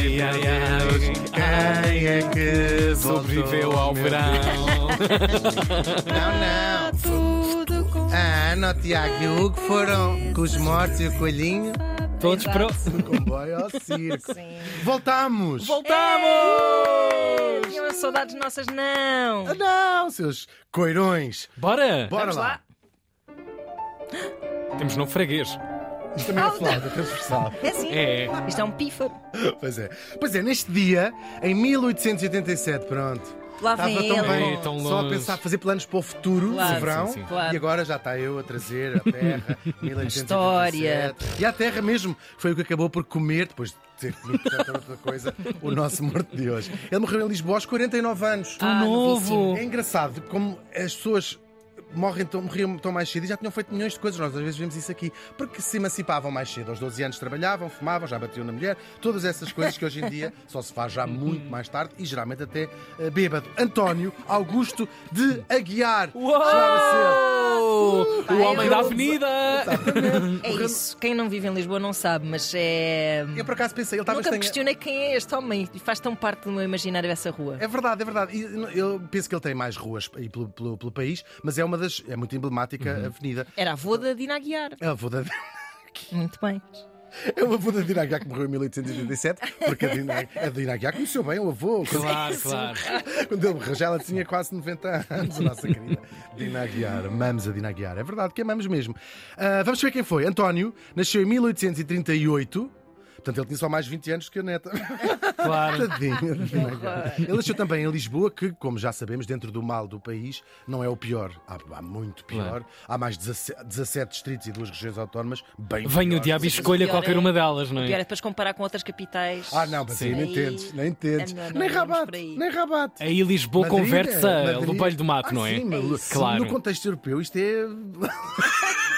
Ai, ai, ai, Quem é que sobreviveu ao verão. Não, não. Tudo com A Ana, o Tiago e o Hugo foram com os mortos e o coelhinho Todos Exato. pro. no comboio ao circo. Sim. Voltámos! Voltamos! Tinham saudades nossas, não. Ah, Não, seus coirões! Bora! Bora Vamos lá! lá. Temos novo freguês. Isto também é flauta transversal. É assim. É. Isto é um pífaro. Pois é. Pois é, neste dia, em 1887, pronto. Lá vem Estava tão ele. bem, Ei, tão só a longe. pensar, fazer planos para o futuro, Claro. no verão, Sim, sim, sim. Claro. e agora já está eu a trazer a Terra, 1887. História. E a Terra mesmo, foi o que acabou por comer, depois de ter comido tanta outra coisa, o nosso morto de hoje. Ele morreu em Lisboa aos 49 anos. Ah, novíssimo. É engraçado como as pessoas morrem tão, morriam tão mais cedo e já tinham feito milhões de coisas. Nós às vezes vemos isso aqui. Porque se emancipavam mais cedo. Aos 12 anos trabalhavam, fumavam, já batiam na mulher. Todas essas coisas que hoje em dia só se faz já muito mais tarde e geralmente até eh, bêbado. António Augusto de Aguiar. Uou! O homem eu- da avenida! É isso. Quem não vive em Lisboa não sabe, mas é. Eu por acaso pensei, ele estava Nunca questionei quem é este homem e faz tão parte do meu imaginário essa rua. É verdade, é verdade. Eu penso que ele tem mais ruas pelo, pelo, pelo país, mas é uma das. É muito emblemática a avenida. Era a avô da Dina Aguiar. É a avó da. Muito bem. É o avô da Dina Aguiar que morreu em 1887, porque a Dina, a Dina Aguiar conheceu bem o avô. Claro, claro. Quando ele morreu, já ela tinha quase 90 anos, a nossa querida Dina Aguiar. Amamos a Dina Aguiar. É verdade que amamos mesmo. Ah, vamos ver quem foi. António nasceu em 1838. Portanto, ele tinha só mais 20 anos que a neta. claro. Tadinho. Ele nasceu também em Lisboa, que, como já sabemos, dentro do mal do país, não é o pior. Há, há muito pior. Claro. Há mais 17, 17 distritos e duas regiões autónomas bem Venha o diabo e escolha qualquer é- uma delas, não O pior é é? depois comparar com outras capitais. Ah, não, mas aí Sim. nem Aí entendes, nem entendes. é melhor não nem rabat, nem rabat. Aí Lisboa Madrid, converte-se é, a. Lobelho do Mato, Ah, não é? Sim, mas isso. Claro. no contexto europeu isto é.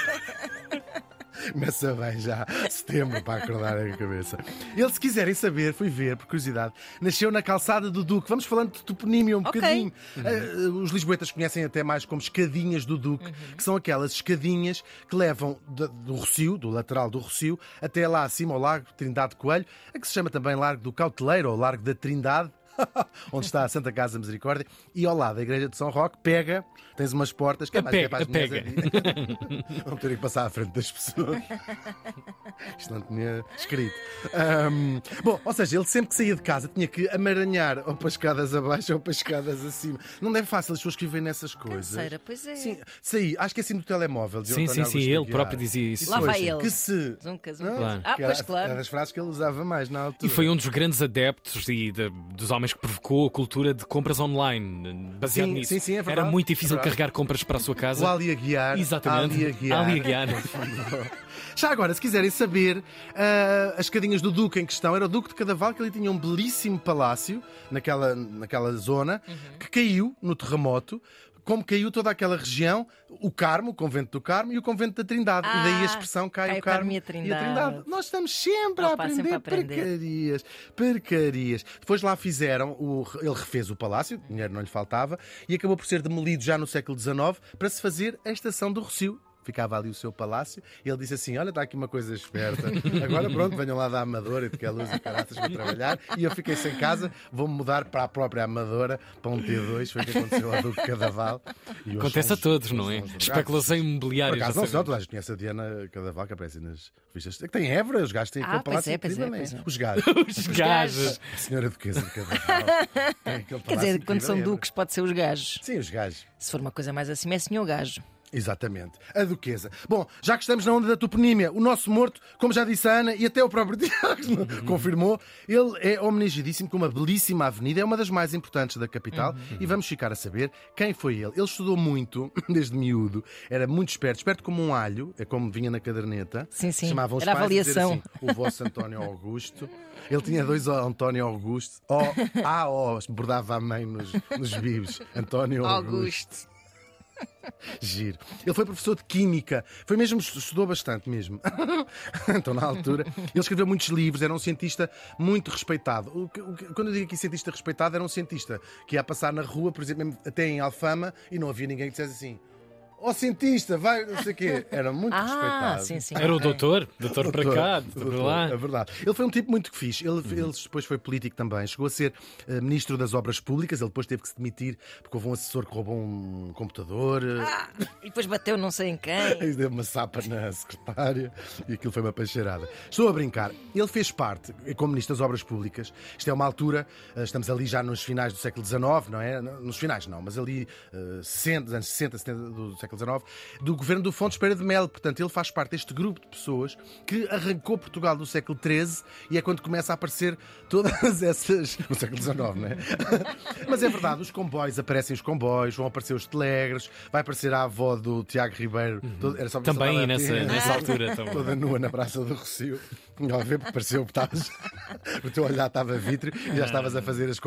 Começa bem já, setembro, para acordar a cabeça. Ele, se quiserem saber, fui ver, por curiosidade, nasceu na calçada do Duque. Vamos falando de toponímio um Ok. bocadinho. Eh, os lisboetas conhecem até mais como escadinhas do Duque, Uhum. que são aquelas escadinhas que levam da- do Rocio, do lateral do Rocio, até lá acima ao Largo Trindade de Coelho, a que se chama também Largo do Cauteleiro ou Largo da Trindade. onde está a Santa Casa Misericórdia, e ao lado da Igreja de São Roque, pega, tens umas portas que é A mais que é pega, para as a mulheres ali. Não terem que passar à frente das pessoas. Isto não tinha escrito. Ahm, bom, ou seja, ele sempre que saía de casa tinha que amaranhar ou para escadas abaixo ou para escadas acima. Não é fácil as pessoas que vivem nessas coisas. Canseira, pois é. Sim, saí, acho que é assim no telemóvel. Sim, sim, sim, ele próprio dizia isso. Lá vai ele. Que se. Zunca, zunca. Claro. Ah, que pois era, claro. era das frases que ele usava mais na altura. E foi um dos grandes adeptos e de- dos homens que provocou a cultura de compras online, baseado Sim, nisso. sim, sim, é verdade. Era muito difícil É carregar compras para a sua O casa. Ali Aguiar. Exatamente. Ali Aguiar. Ali Aguiar. Já agora, se quiserem saber, ah, as escadinhas do Duque em questão, era o Duque de Cadaval, que ele tinha um belíssimo palácio naquela, naquela zona, que caiu no terremoto. Como caiu toda aquela região, o Carmo, o convento do Carmo e o convento da Trindade. e daí a Ah, expressão cai, cai o Carmo Carmo e a Trindade. Nós estamos sempre a aprender, sempre a aprender. percarias. Percarias. Depois lá fizeram, o- ele refez o palácio, dinheiro não lhe faltava, e acabou por ser demolido já no século XIX para se fazer a estação do Rocio. Ficava ali o seu palácio e ele disse assim: Olha, está aqui uma coisa esperta. Agora pronto, venham lá da Amadora e de que a luz e caraças para trabalhar. E eu fiquei sem casa, vou-me mudar para a própria Amadora, para um T2. Foi o que aconteceu ao Duque Cadaval. E Acontece a os- todos, não é? Especulação Por imobiliária. já acaso não só, toda a gente conhece a Diana Cadaval que aparece nas revistas. Que tem Évora, os gajos têm Ah, aquele pois palácio é, pois é, não é. Os gajos. Os gajos. A senhora Duquesa de Cadaval. Quer dizer, quando são Évora. duques, pode ser os gajos. Sim, os gajos. Se for uma coisa mais assim, é senhor gajo. Exatamente, a Duquesa. Bom, já que estamos na onda da toponímia, o nosso morto, como já disse a Ana e até o próprio Tiago confirmou, ele é homenageadíssimo com uma belíssima avenida, é uma das mais importantes da capital e vamos ficar a saber quem foi ele. Ele estudou muito, desde miúdo, era muito esperto, esperto como um alho, é como vinha na caderneta. Sim, sim. Chamavam os Era pais a dizer avaliação. assim, o vosso António Augusto. Ele tinha dois António Augusto. Oh, ah, oh, bordava a mãe nos, nos bibos. António Augusto. Augusto. Giro. Ele foi professor de Química. Foi mesmo, estudou bastante mesmo. então, na altura, ele escreveu muitos livros, era um cientista muito respeitado. O o quando eu digo aqui cientista respeitado, era um cientista que ia passar na rua, por exemplo, até em Alfama, e não havia ninguém que dissesse assim. Ó cientista, vai, não sei o quê. Era muito Ah, respeitado. sim, sim. Era o ok. doutor, doutor para cá, doutor para lá. É verdade. Ele foi um tipo muito fixe. Ele, ele depois foi político também. Chegou a ser eh, ministro das Obras Públicas. Ele depois teve que se demitir porque houve um assessor que roubou um computador. eh, Ah, e depois bateu não sei em quem. e deu uma sapa na secretária e aquilo foi uma peixeirada. Estou a brincar. Ele fez parte, como Ministro das Obras Públicas, isto é uma altura, eh, estamos ali já nos finais do século XIX, não é? Nos finais não, mas ali eh, 60, anos 60, 70 do século XIX, do governo do Fontes Pereira de Melo. Portanto, ele faz parte deste grupo de pessoas que arrancou Portugal do século XIII e é quando começa a aparecer todas essas. no século XIX, não é? Mas é verdade, os comboios aparecem os comboios, vão aparecer os telegres, vai aparecer a avó do Tiago Ribeiro. todo- Era só Uhum. Também nessa, nessa altura. também. Toda nua na Praça do Rocio. Tinha a ver porque pareceu que estavas. O teu olhar estava vítreo e já estavas a fazer as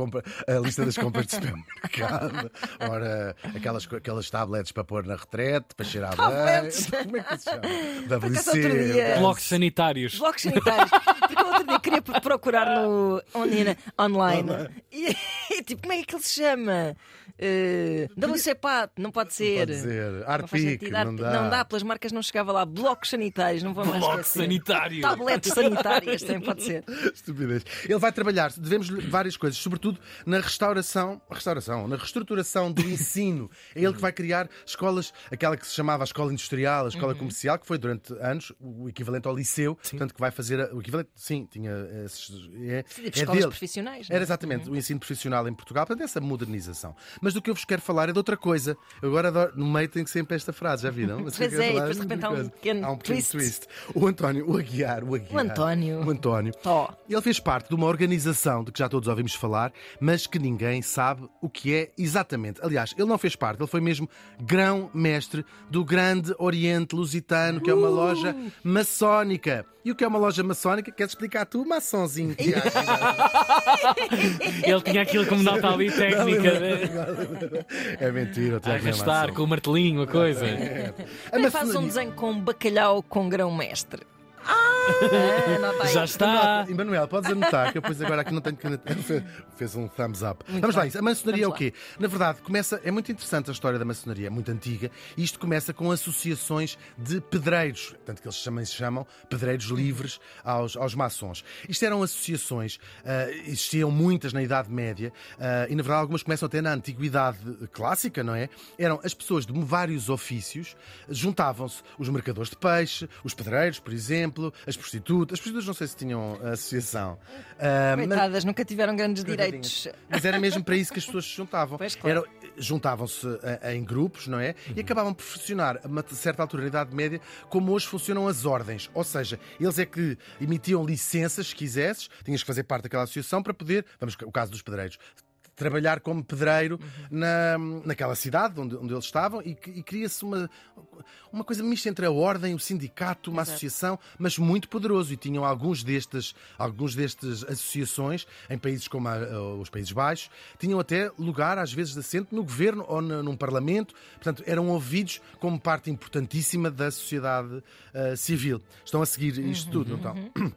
a lista das compras de supermercado. Ora, aquelas, aquelas tablets para pôr na retrete, para cheirar bem. Tablets. Como é que se chama? WC. Blocos sanitários. Blocos sanitários. Porque eu outro dia queria procurar no online. online. E, tipo, como é que ele se chama? Uh, WCPAT, não pode ser. Pode. Não faz Arpic, sentido. não Arpic, dá. Não dá, pelas marcas não chegava lá. Blocos sanitários, não vou mais Blocos esquecer. sanitários. Tabletes sanitárias, também pode ser. Estupidez. Ele vai trabalhar, devemos várias coisas, sobretudo na restauração, restauração, na reestruturação do ensino. É ele que vai criar escolas, aquela que se chamava a escola industrial, a escola Uhum. comercial, que foi durante anos o equivalente ao liceu, portanto que vai fazer o equivalente, sim, tinha esses, é, é escolas dele. profissionais. não é? Era exatamente o ensino profissional em Portugal, portanto, essa modernização. Mas do que eu vos quero falar é de outra coisa. Eu agora adoro- no meio tem sempre esta frase, já viram? Mas Pois é, e depois de repente há um pequeno Há um pequeno twist. twist. O António, o Aguiar, o Aguiar. O António. O António. Tó. Ele fez parte de uma organização de que já todos ouvimos falar, mas que ninguém sabe o que é exatamente. Aliás, ele não fez parte, ele foi mesmo grão-mestre do Grande Oriente Lusitano, que é uma loja maçónica. E o que é uma loja maçónica? Queres explicar tu, maçonzinho? Ele tinha aquilo como nota ali técnica é mentira, não é arrastar com o martelinho a coisa. A Também faz um desenho com bacalhau com grão-mestre. Ah, anota aí. Já está. Anota, Emanuel, podes anotar, que eu depois agora aqui não tenho caneta. Fe- Fez um thumbs up. Vamos lá, isso. A maçonaria Vamos é o quê? Na verdade, começa. É muito interessante a história da maçonaria, é muito antiga, e isto começa com associações de pedreiros, tanto que eles também se chamam pedreiros livres aos, aos maçons. Isto eram associações, ah, existiam muitas na Idade Média, ah, e na verdade algumas começam até na Antiguidade Clássica, não é? Eram as pessoas de vários ofícios, juntavam-se os mercadores de peixe, os pedreiros, por exemplo, as prostitutas. As prostitutas não sei se tinham associação. Ah, mas- Coitadas, nunca tiveram grandes direitos. mas era mesmo para isso que as pessoas se juntavam. Pois, claro. Juntavam-se eh, em grupos, não é? E acabavam por funcionar, a uma certa altura na Idade Média, como hoje funcionam as ordens. Ou seja, eles é que emitiam licenças, se quisesses, tinhas que fazer parte daquela associação para poder, vamos, o caso dos pedreiros, trabalhar como pedreiro na, naquela cidade onde, onde eles estavam e, e cria-se uma, uma coisa mista entre a ordem, o sindicato, uma Exato. associação, mas muito poderoso. E tinham alguns destes, alguns destes associações em países como a- os Países Baixos, tinham até lugar, às vezes, de assento no governo ou no- num parlamento. Portanto, eram ouvidos como parte importantíssima da sociedade ah, civil. Estão a seguir isto tudo, não estão?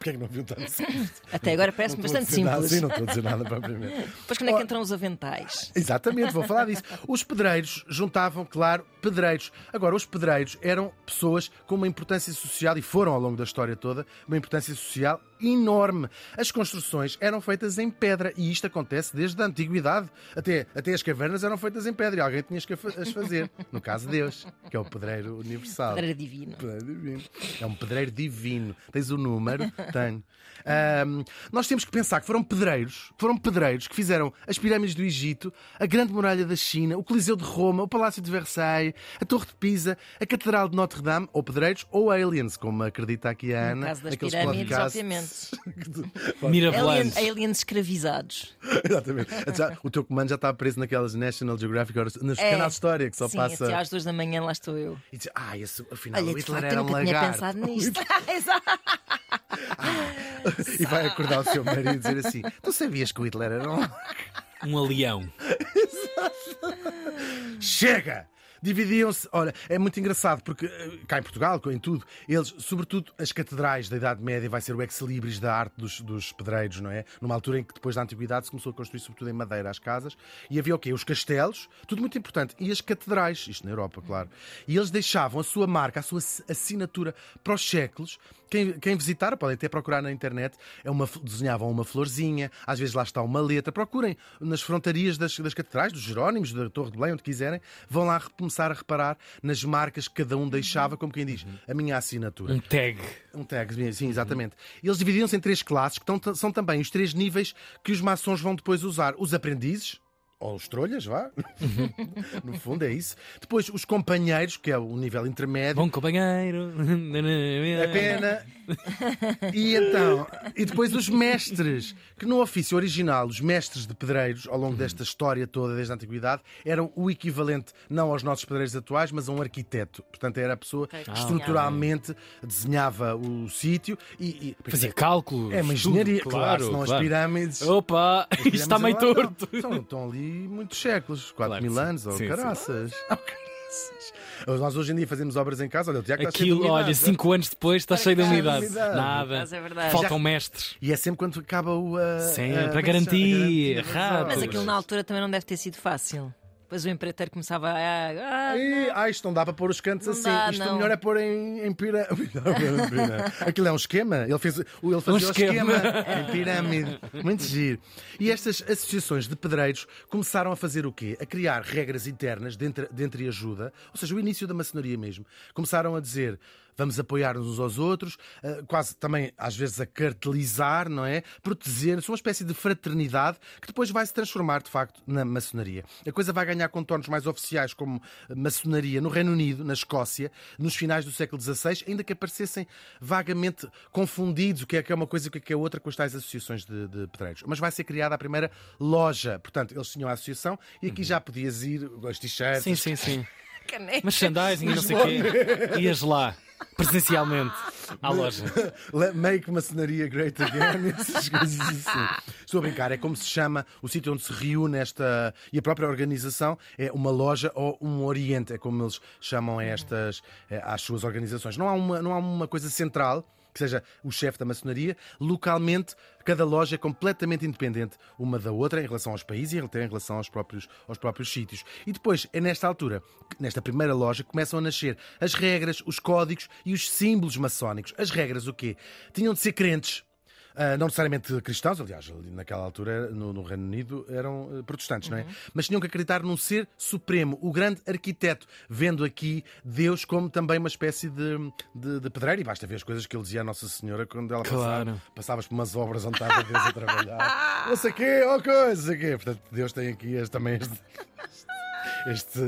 Porquê é que não viu tanto? Até agora parece-me Não bastante dizer nada, simples. Sim, não estou a dizer nada propriamente. Depois quando é que entram os aventais? Exatamente, vou falar disso. Os pedreiros juntavam, claro, pedreiros. Agora, os pedreiros eram pessoas com uma importância social, e foram ao longo da história toda, uma importância social enorme. As construções eram feitas em pedra, e isto acontece desde a antiguidade. Até, até as cavernas eram feitas em pedra, e alguém tinha que as fazer. No caso, Deus, que é o pedreiro universal. Era divino. Pedreiro divino. É um pedreiro divino. Tens o número? Tenho. Ahm, nós temos que pensar que foram pedreiros, foram pedreiros que fizeram as pirâmides do Egito, a Grande Muralha da China, o Coliseu de Roma, o Palácio de Versailles, a Torre de Pisa, a Catedral de Notre-Dame, ou pedreiros, ou aliens, como acredita aqui a Ana. caso das pirâmides, podcasts. Alien, Mirabolantes. aliens escravizados. Exatamente. O teu comando já está preso naquelas National Geographic, nos É. canais de história que só Sim, passa. até às duas da manhã lá estou eu. E diz, ah, esse, afinal, Olha, o de Hitler facto, era eu um nunca tinha lagarto. pensado nisto. Exato. E vai acordar o seu marido e dizer assim: Tu sabias que o Hitler era um. Um alião. Chega! Dividiam-se, olha, é muito engraçado porque eh, cá em Portugal, em tudo, eles, sobretudo as catedrais da Idade Média, vai ser o ex-libris da arte dos, dos pedreiros, não é? Numa altura em que depois da Antiguidade se começou a construir sobretudo em madeira as casas e havia o quê? Os castelos, tudo muito importante, e as catedrais, isto na Europa, claro. E eles deixavam a sua marca, a sua assinatura para os séculos. Quem, quem visitar, podem até procurar na internet, é uma, desenhavam uma florzinha, às vezes lá está uma letra. Procurem nas frontarias das, das catedrais, dos Jerónimos, da Torre de Belém, onde quiserem, vão lá começar a reparar nas marcas que cada um deixava, como quem diz, a minha assinatura. Um tag. Um tag, sim, exatamente. Eles dividiam-se em três classes, que são também os três níveis que os maçons vão depois usar. Os aprendizes, ou os trolhas, vá. no fundo é isso. Depois os companheiros, que é o nível intermédio. Bom companheiro. É pena. E então, e depois os mestres, que no ofício original, os mestres de pedreiros, ao longo desta história toda, desde a antiguidade, eram o equivalente, não aos nossos pedreiros atuais, mas a um arquiteto. Portanto, era a pessoa que estruturalmente desenhava o sítio e. e Fazia cálculos. é uma engenharia, tudo, claro, senão claro. as pirâmides. Opa, As isto está meio pirâmides torto. Estão, estão, estão muitos séculos, 4 Claro mil sim. anos, ou Sim, sim. caraças. Oh, caraças. Nós hoje em dia fazemos obras em casa, olha, o Tiago está Aquilo, olha, umidade. 5 anos depois está cheio de umidade. Nada. Mas é verdade. Faltam mestres. E é sempre quando acaba o. a- Sempre, a- a como é rato. Mas aquilo na altura também não deve ter sido fácil. Depois o empreiteiro começava a. Ah, Ih, ah, isto não dá para pôr os cantos Não assim. dá, isto não. melhor é pôr em, em pirâmide. Aquilo é um esquema. Ele, fez, ele fazia o esquema. esquema em pirâmide. Muito giro. E estas associações de pedreiros começaram a fazer o quê? A criar regras internas de entre, de entre ajuda, ou seja, o início da maçonaria mesmo. Começaram a dizer. Vamos apoiar-nos uns aos outros, eh, quase também às vezes a cartelizar, não é? Proteger, são uma espécie de fraternidade que depois vai se transformar de facto na maçonaria. A coisa vai ganhar contornos mais oficiais como maçonaria no Reino Unido, na Escócia, nos finais do século XVI, ainda que aparecessem vagamente confundidos o que é que é uma coisa e o que é que é outra com as tais associações de, de pedreiros. Mas vai ser criada a primeira loja. Portanto, eles tinham a associação e aqui já podias ir, os t-shirts, Sim, sim, sim. caneca. Merchandising e não sei o quê. Ias lá, presencialmente, à loja. Make maçonaria great again, essas coisas assim. Estou a brincar, é como se chama o sítio onde se reúne esta. E a própria organização é uma loja ou um oriente, é como eles chamam estas, eh, às suas organizações. Não há uma, não há uma coisa central. Que seja o chefe da maçonaria, localmente cada loja é completamente independente uma da outra em relação aos países e até em relação aos próprios, aos próprios sítios. E depois, é nesta altura, nesta primeira loja, que começam a nascer as regras, os códigos e os símbolos maçónicos. As regras, o quê? Tinham de ser crentes. Ah, não necessariamente cristãos, aliás, ali naquela altura no, no Reino Unido eram eh, protestantes, não é? Mas tinham que acreditar num ser supremo, o grande arquiteto, vendo aqui Deus como também uma espécie de, de, de pedreiro. E basta ver as coisas que ele dizia à Nossa Senhora quando ela passava. Claro. Passavas por umas obras onde estava Deus a trabalhar. Não sei o quê, ou coisa, não sei o quê. Portanto, Deus tem aqui este, também este. Este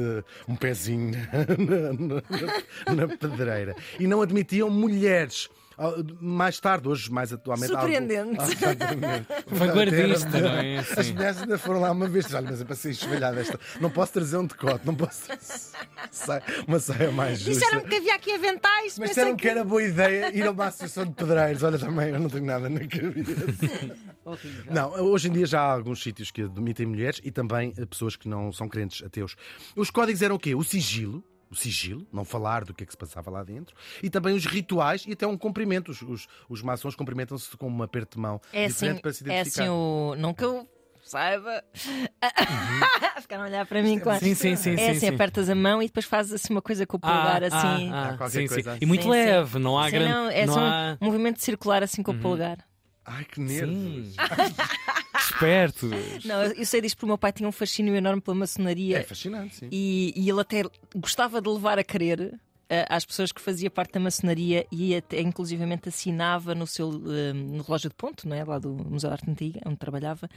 um pezinho na, na- na- na pedreira. E não admitiam mulheres. Ah, Mais tarde, hoje, mais atualmente. algo- Surpreendente. Ah, exatamente. Vanguardista, não é? As Sim. mulheres ainda foram lá uma vez. Olha, mas é para ser esvelhada esta. Não posso trazer um decote, não posso trazer uma saia mais justa. Disseram-me que havia aqui aventais. Mas disseram que era boa ideia ir a uma associação de pedreiros. Olha, também eu não tenho nada na cabeça. Não, hoje em dia já há alguns sítios que admitem mulheres e também eh, pessoas que não são crentes ateus. Os códigos eram o quê? O sigilo. O sigilo, não falar do que é que se passava lá dentro, e também os rituais e até um cumprimento. Os, os, os maçons cumprimentam-se com um aperto de mão É diferente assim, para se é identificar. assim o. Não que eu saiba. Ficaram a olhar para mim com Uhum. Sim, sim, sim, É sim, assim, sim. apertas a mão e depois fazes assim uma coisa com o polegar assim. Ah, Ah, qualquer sim, sim. coisa assim. E muito Sim, leve, não há Sim, grande. não, é não só um há... um movimento circular assim com o polegar. Ai, que nervos. Esperto. Não, eu sei disto porque o meu pai tinha um fascínio enorme pela maçonaria É fascinante, sim. e, e ele até gostava de levar a querer eh, às pessoas que fazia parte da maçonaria e até inclusivamente assinava no seu eh, no relógio de ponto, não é? lá do Museu de Arte Antiga, onde trabalhava,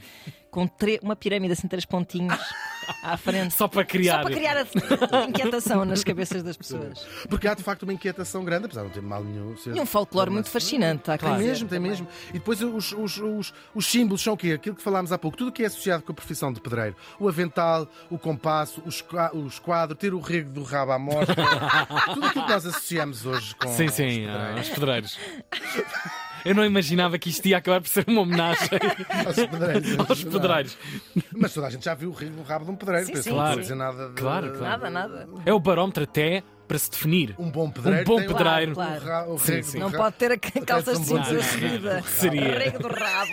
com uma pirâmide assim, três pontinhos à frente. Só para criar. Só para criar a inquietação nas cabeças das pessoas. Porque há de facto uma inquietação grande, apesar de não ter mal nenhum. ser- E um folclore muito fascinante. Há que Tem mesmo, tem mesmo. E depois os, os, os, os símbolos são o quê? Aquilo que falámos há pouco. Tudo o que é associado com a profissão de pedreiro. O avental, o compasso, os, os quadros, ter o rego do rabo à mostra. Tudo aquilo que nós associamos hoje com Sim, os sim, pedreiros. ah, os pedreiros. Eu não imaginava que isto ia acabar por ser uma homenagem Aos pedreiros. aos pedreiros. Mas toda a gente já viu o rabo de um pedreiro. Sim, sim, não Claro. a dizer nada de... Claro, claro. Nada, nada. É o barómetro até para se definir. Um bom pedreiro. Um bom pedreiro. Claro, ra- o Sim, rego sim. do Não pode ter a calças um de pedreiro. seguida. Seria. Rego do rabo.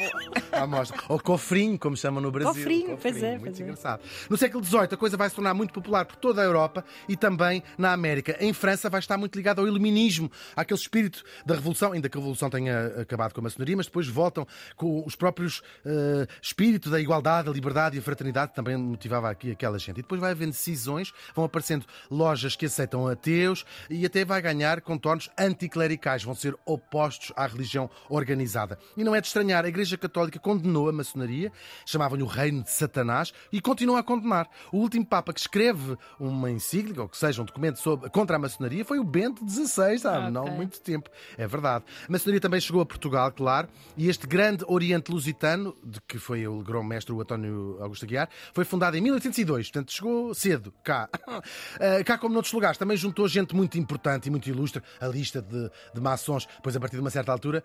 Ou cofrinho, como chamam no Brasil. Cofrinho, pois é, muito pois é. engraçado. No século XVIII, a coisa vai se tornar muito popular por toda a Europa e também na América. Em França, vai estar muito ligado ao iluminismo, àquele espírito da Revolução, ainda que a Revolução tenha acabado com a maçonaria, mas depois voltam com os próprios eh, espírito da igualdade, da liberdade e a fraternidade, que também motivava aqui aquela gente. E depois vai havendo decisões, vão aparecendo lojas que aceitam ateus e até vai ganhar contornos anticlericais, vão ser opostos à religião organizada. E não é de estranhar, a Igreja Católica condenou a maçonaria, chamavam-lhe o reino de Satanás, e continua a condenar. O último Papa que escreve uma encíclica, ou que seja, um documento sobre, contra a maçonaria, foi o Bento XVI, há Ok. não muito tempo. É verdade. A maçonaria também chegou a Portugal, claro, e este grande Oriente Lusitano, de que foi o grão-mestre, o António Augusto Aguiar, foi fundado em 1802, portanto chegou cedo cá. Eh, cá como noutros lugares, também juntou gente muito importante e muito ilustre, a lista de, de maçons, pois a partir de uma certa altura,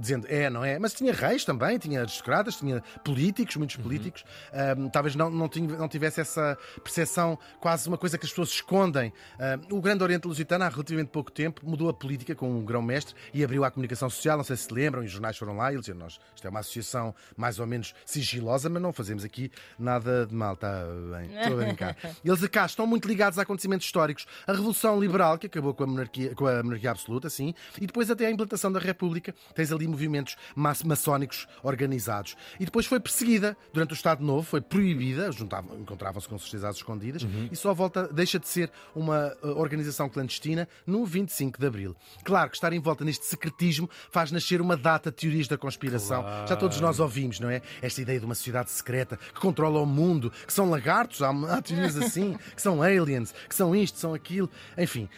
dizendo é, não é, mas tinha reis também, tinha aristocratas, tinha políticos, muitos políticos, Ahm, talvez não, não, tinha- não tivesse essa percepção, quase uma coisa que as pessoas escondem. Ahm, o Grande Oriente Lusitano, há relativamente pouco tempo, mudou a política com um grão-mestre e abriu à comunicação social, não sei se se lembram, e os jornais foram lá e eles disseram, nós, isto é uma associação mais ou menos sigilosa, mas não fazemos aqui nada de mal, está bem, estou a brincar. Eles cá estão muito ligados a acontecimentos históricos. A Revolução Liberal, que acabou com a monarquia, com a monarquia absoluta, sim, e depois até a implantação da República, tens ali movimentos ma- maçónicos organizados. E depois foi perseguida durante o Estado Novo, foi proibida, encontravam-se com certeza às escondidas, e só volta, deixa de ser uma uh, organização clandestina no 25 de Abril. Claro que estar em volta neste secretismo faz nascer uma data de teorias da conspiração. Já todos nós ouvimos, não é? Esta ideia de uma sociedade secreta que controla o mundo, que são lagartos, há, há teorias assim, que são aliens, que são isto, são aquilo. Enfim,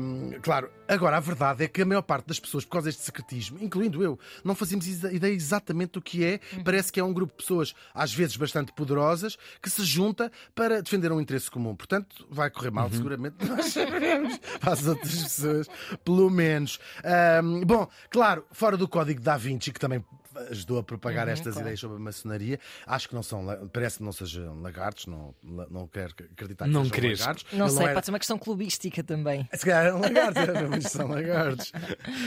hum, claro, agora a verdade é que a maior parte das pessoas, por causa deste secretismo, incluindo eu, não fazemos ideia exatamente do que é. Parece que é um grupo de pessoas, às vezes bastante poderosas, que se junta para defender um interesse comum. Portanto, vai correr mal, seguramente, nós saberemos para as outras pessoas, pelo menos. Hum, bom, claro, fora do código da Vinci, que também ajudou a propagar estas ideias sobre a maçonaria. Acho que não são, parece que não sejam lagartos, não, não quero acreditar que Não sejam lagartos. Não Ele sei, era- pode ser uma questão clubística também. se calhar eram lagartos, mas são lagartos.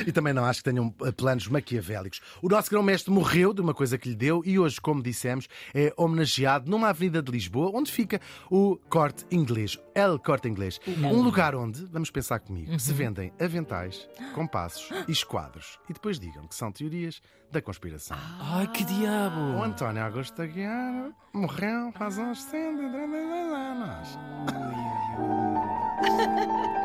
E também não acho que tenham eh, planos maquiavélicos. O nosso grão-mestre morreu de uma coisa que lhe deu e hoje, como dissemos, é homenageado numa avenida de Lisboa, onde fica o Corte Inglês, El Corte Inglês. Um lugar onde, vamos pensar comigo, se vendem aventais, compassos e esquadros. E depois digam que são teorias da conspiração. Ai, que diabo! O António Augusto Aguiar morreu faz uns 132 anos.